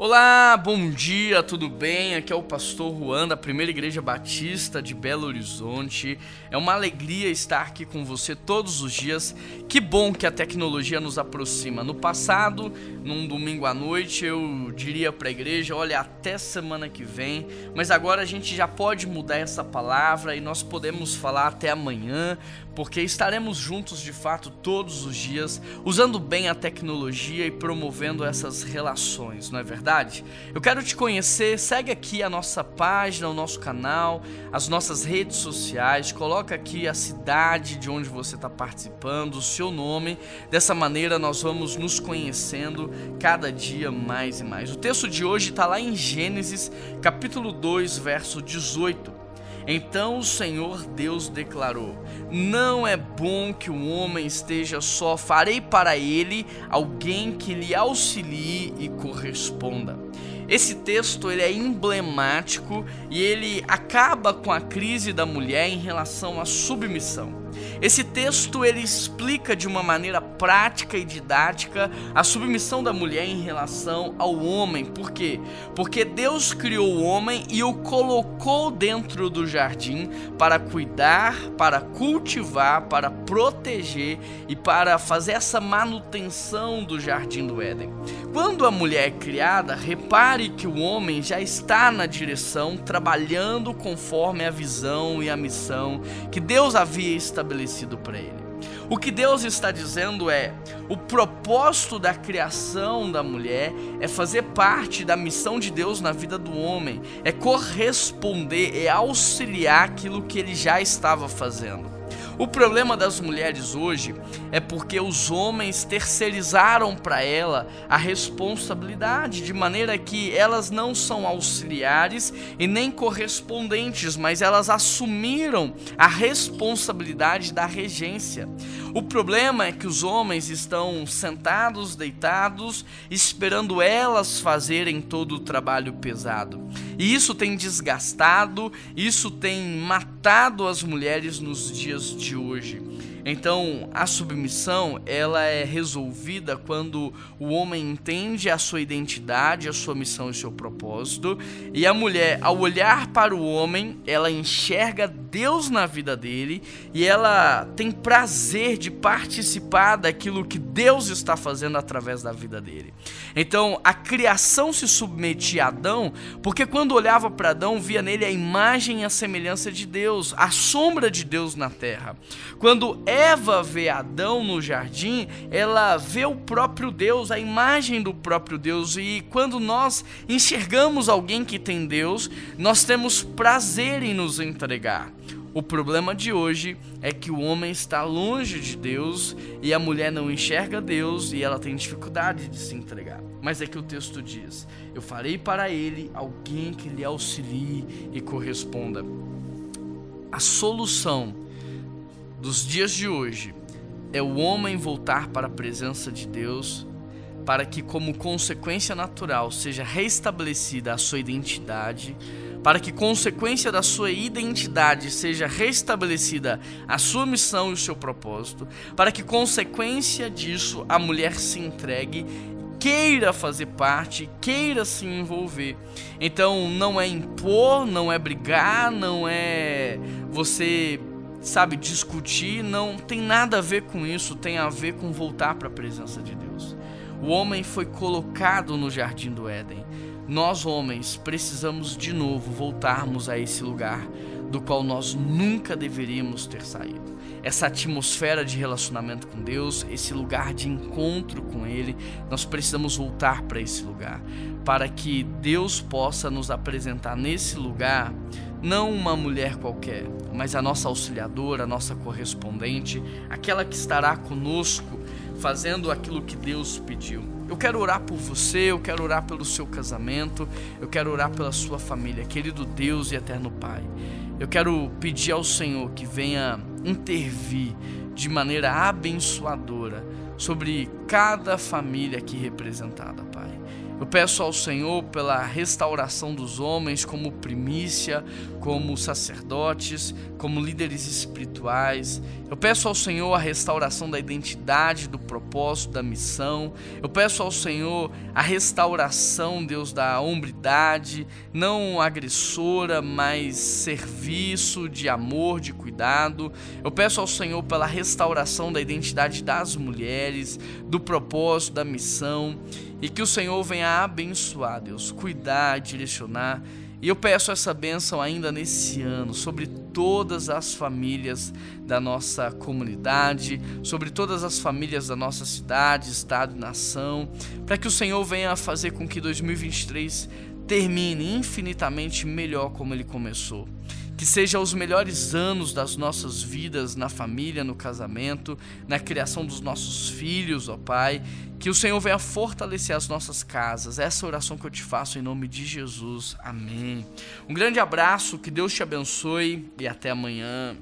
Olá, bom dia, tudo bem? Aqui é o pastor Juan da Primeira Igreja Batista de Belo Horizonte. É uma alegria estar aqui com você todos os dias. Que bom que a tecnologia nos aproxima. No passado, num domingo à noite, eu diria para a igreja: olha, até semana que vem. Mas agora a gente já pode mudar essa palavra e nós podemos falar até amanhã, porque estaremos juntos de fato todos os dias, usando bem a tecnologia e promovendo essas relações, não é verdade? Verdade? Eu quero te conhecer, segue aqui a nossa página, o nosso canal, as nossas redes sociais, coloca aqui a cidade de onde você está participando, o seu nome. Dessa maneira nós vamos nos conhecendo cada dia mais e mais. O texto de hoje está lá em Gênesis, capítulo 2, verso 18. Então o Senhor Deus declarou: Não é bom que o homem esteja só, farei para ele alguém que lhe auxilie e corresponda. Esse texto ele é emblemático e ele acaba com a crise da mulher em relação à submissão. Esse texto ele explica de uma maneira prática e didática a submissão da mulher em relação ao homem. Por quê? Porque Deus criou o homem e o colocou dentro do jardim para cuidar, para cultivar, para proteger e para fazer essa manutenção do jardim do Éden. Quando a mulher é criada, repare que o homem já está na direção, trabalhando conforme a visão e a missão que Deus havia estabelecido para ele. O que Deus está dizendo é: o propósito da criação da mulher é fazer parte da missão de Deus na vida do homem, é corresponder, é auxiliar aquilo que ele já estava fazendo. O problema das mulheres hoje é porque os homens terceirizaram para ela a responsabilidade, de maneira que elas não são auxiliares e nem correspondentes, mas elas assumiram a responsabilidade da regência. O problema é que os homens estão sentados, deitados, esperando elas fazerem todo o trabalho pesado. E isso tem desgastado, isso tem matado as mulheres nos dias de hoje. Então, a submissão, ela é resolvida quando o homem entende a sua identidade, a sua missão e seu propósito, e a mulher, ao olhar para o homem, ela enxerga Deus na vida dele e ela tem prazer de participar daquilo que Deus está fazendo através da vida dele. Então, a criação se submetia a Adão, porque quando olhava para Adão, via nele a imagem e a semelhança de Deus, a sombra de Deus na terra. Quando Eva vê Adão no jardim, ela vê o próprio Deus, a imagem do próprio Deus. E quando nós enxergamos alguém que tem Deus, nós temos prazer em nos entregar. O problema de hoje é que o homem está longe de Deus e a mulher não enxerga Deus e ela tem dificuldade de se entregar. Mas é que o texto diz: Eu farei para ele alguém que lhe auxilie e corresponda. A solução dos dias de hoje é o homem voltar para a presença de Deus, para que, como consequência natural, seja restabelecida a sua identidade, para que, consequência da sua identidade, seja restabelecida a sua missão e o seu propósito, para que, consequência disso, a mulher se entregue queira fazer parte, queira se envolver. Então não é impor, não é brigar, não é você sabe, discutir, não tem nada a ver com isso, tem a ver com voltar para a presença de Deus. O homem foi colocado no jardim do Éden. Nós, homens, precisamos de novo voltarmos a esse lugar do qual nós nunca deveríamos ter saído. Essa atmosfera de relacionamento com Deus, esse lugar de encontro com Ele, nós precisamos voltar para esse lugar, para que Deus possa nos apresentar nesse lugar não uma mulher qualquer, mas a nossa auxiliadora, a nossa correspondente, aquela que estará conosco fazendo aquilo que Deus pediu. Eu quero orar por você, eu quero orar pelo seu casamento, eu quero orar pela sua família, querido Deus e eterno Pai. Eu quero pedir ao Senhor que venha intervir de maneira abençoadora sobre cada família aqui representada, Pai. Eu peço ao Senhor pela restauração dos homens como primícia, como sacerdotes, como líderes espirituais. Eu peço ao Senhor a restauração da identidade, do propósito, da missão. Eu peço ao Senhor a restauração, Deus, da hombridade, não agressora, mas serviço, de amor, de cuidado. Eu peço ao Senhor pela restauração da identidade das mulheres, do propósito, da missão. E que o Senhor venha abençoar, Deus, cuidar, direcionar. E eu peço essa bênção ainda nesse ano sobre todas as famílias da nossa comunidade, sobre todas as famílias da nossa cidade, estado e nação, para que o Senhor venha fazer com que 2023 termine infinitamente melhor como ele começou que sejam os melhores anos das nossas vidas na família, no casamento, na criação dos nossos filhos, ó Pai. Que o Senhor venha fortalecer as nossas casas. Essa é oração que eu te faço em nome de Jesus. Amém. Um grande abraço, que Deus te abençoe e até amanhã.